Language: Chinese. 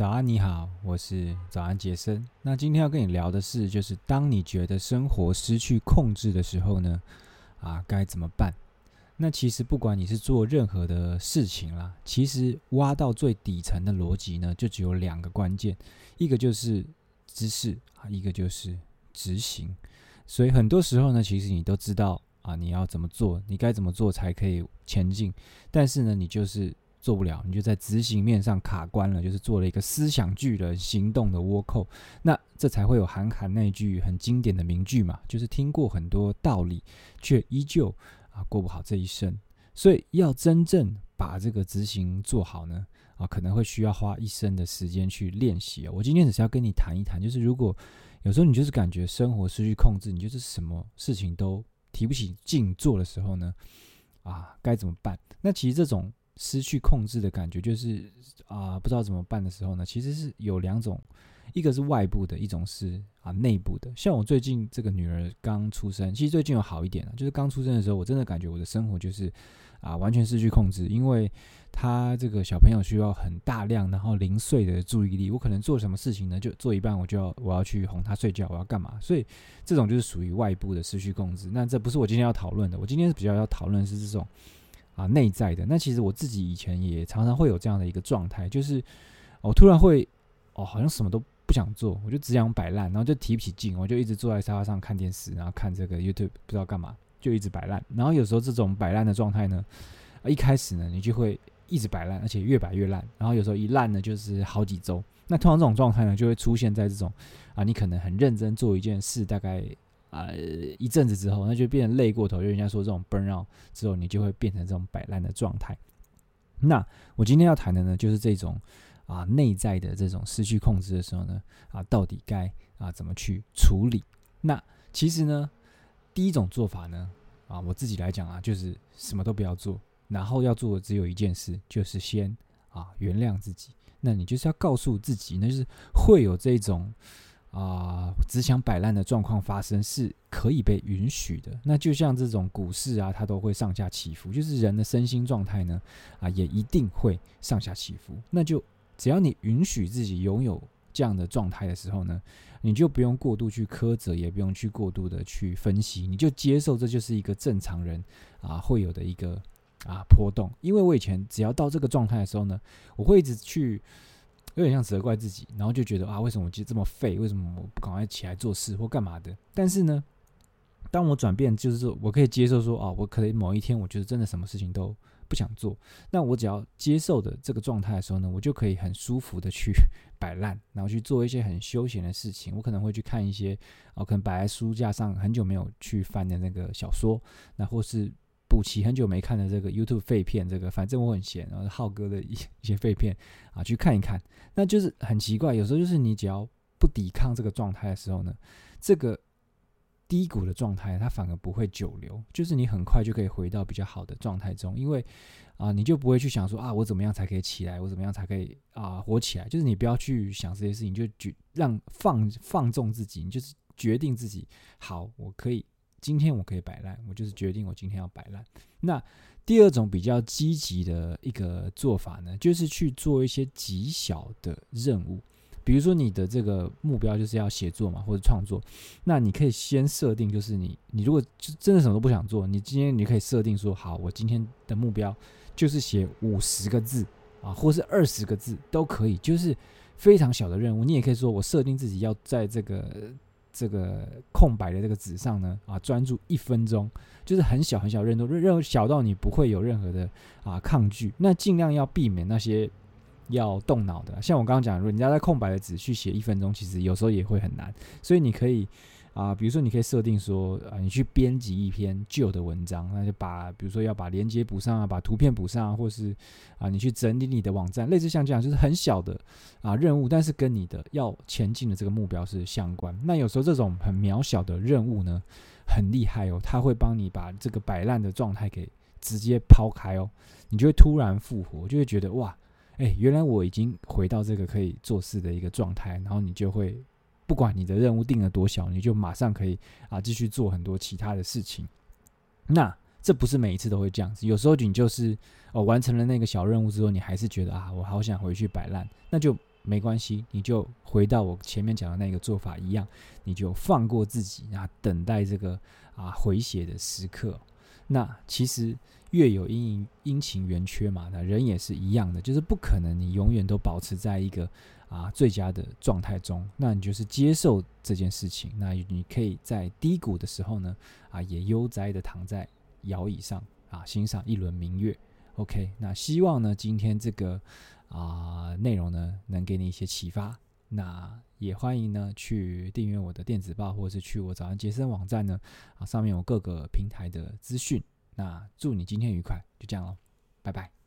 早安，你好，我是早安杰森。那今天要跟你聊的是，就是当你觉得生活失去控制的时候呢，啊，该怎么办？那其实不管你是做任何的事情啦，其实挖到最底层的逻辑呢，就只有两个关键，一个就是知识啊，一个就是执行。所以很多时候呢，其实你都知道啊，你要怎么做，你该怎么做才可以前进，但是呢，你就是。做不了，你就在执行面上卡关了，就是做了一个思想巨人行动的倭寇，那这才会有韩寒那句很经典的名句嘛，就是听过很多道理，却依旧啊过不好这一生。所以要真正把这个执行做好呢，啊可能会需要花一生的时间去练习啊。我今天只是要跟你谈一谈，就是如果有时候你就是感觉生活失去控制，你就是什么事情都提不起劲做的时候呢，啊该怎么办？那其实这种。失去控制的感觉，就是啊、不知道怎么办的时候呢，其实是有两种，一个是外部的，一种是啊内部的。像我最近这个女儿刚出生，其实最近有好一点了，就是刚出生的时候，我真的感觉我的生活就是啊完全失去控制，因为她这个小朋友需要很大量然后零碎的注意力，我可能做什么事情呢，就做一半我就要我要去哄她睡觉，我要干嘛？所以这种就是属于外部的失去控制。那这不是我今天要讨论的，我今天是比较要讨论是这种。啊，内在的。那其实我自己以前也常常会有这样的一个状态，就是我突然会哦，好像什么都不想做，我就只想摆烂，然后就提不起劲，我就一直坐在沙发上看电视，然后看这个 YouTube，不知道干嘛，就一直摆烂。然后有时候这种摆烂的状态呢，啊，一开始呢，你就会一直摆烂，而且越摆越烂。然后有时候一烂呢，就是好几周。那通常这种状态呢，就会出现在这种啊，你可能很认真做一件事，大概。啊、呃，一阵子之后，那就变成累过头。就人家说这种 burn out 之后，你就会变成这种摆烂的状态。那我今天要谈的呢，就是这种啊内在的这种失去控制的时候呢，啊到底该啊怎么去处理？那其实呢，第一种做法呢，啊我自己来讲啊，就是什么都不要做，然后要做的只有一件事，就是先啊原谅自己。那你就是要告诉自己，那就是会有这种。啊、只想摆烂的状况发生是可以被允许的。那就像这种股市啊，它都会上下起伏，就是人的身心状态呢，啊，也一定会上下起伏。那就只要你允许自己拥有这样的状态的时候呢，你就不用过度去苛责，也不用去过度的去分析，你就接受这就是一个正常人啊会有的一个啊波动。因为我以前只要到这个状态的时候呢，我会一直去。有点像责怪自己，然后就觉得啊，为什么我这么废？为什么我不赶快起来做事或干嘛的？但是呢，当我转变，就是说我可以接受说啊，我可能某一天，我觉得真的什么事情都不想做。那我只要接受的这个状态的时候呢，我就可以很舒服的去 摆烂，然后去做一些很休闲的事情。我可能会去看一些啊，可能摆在书架上很久没有去翻的那个小说，那或是。补齐很久没看的这个 YouTube 废片，这个反正我很闲，然后浩哥的一 一些废片啊，去看一看，那就是很奇怪。有时候就是你只要不抵抗这个状态的时候呢，这个低谷的状态它反而不会久留，就是你很快就可以回到比较好的状态中，因为啊，你就不会去想说啊，我怎么样才可以起来，我怎么样才可以啊活起来，就是你不要去想这些事情，就决让放放纵自己，你就是决定自己好，我可以。今天我可以摆烂，我就是决定我今天要摆烂。那第二种比较积极的一个做法呢，就是去做一些极小的任务。比如说你的这个目标就是要写作嘛，或者创作，那你可以先设定，就是你你如果真的什么都不想做，你今天你可以设定说，好，我今天的目标就是写五十个字啊，或是二十个字都可以，就是非常小的任务。你也可以说我设定自己要在这个。这个空白的这个纸上呢，啊，专注一分钟，就是很小很小任务，任务小到你不会有任何的啊抗拒。那尽量要避免那些要动脑的，像我刚刚讲，如果你要在空白的纸去写一分钟，其实有时候也会很难，所以你可以。啊，比如说你可以设定说，啊，你去编辑一篇旧的文章，那就把，比如说要把连接补上啊，把图片补上啊，或是啊，你去整理你的网站，类似像这样，就是很小的啊任务，但是跟你的要前进的这个目标是相关。那有时候这种很渺小的任务呢，很厉害哦，它会帮你把这个摆烂的状态给直接抛开哦，你就会突然复活，就会觉得哇，哎，原来我已经回到这个可以做事的一个状态，然后你就会。不管你的任务定了多小，你就马上可以啊继续做很多其他的事情。那这不是每一次都会这样子，有时候你就是哦完成了那个小任务之后，你还是觉得啊我好想回去摆烂，那就没关系，你就回到我前面讲的那个做法一样，你就放过自己，然后等待这个啊回血的时刻。那其实月有阴阴晴圆缺嘛，那人也是一样的，就是不可能你永远都保持在一个啊最佳的状态中。那你就是接受这件事情，那你可以在低谷的时候呢啊也悠哉的躺在摇椅上啊欣赏一轮明月。OK，那希望呢今天这个。啊，内容呢能给你一些启发，那也欢迎呢去订阅我的电子报，或者是去我早安杰森网站呢，啊上面有各个平台的资讯。那祝你今天愉快，就这样喽，拜拜。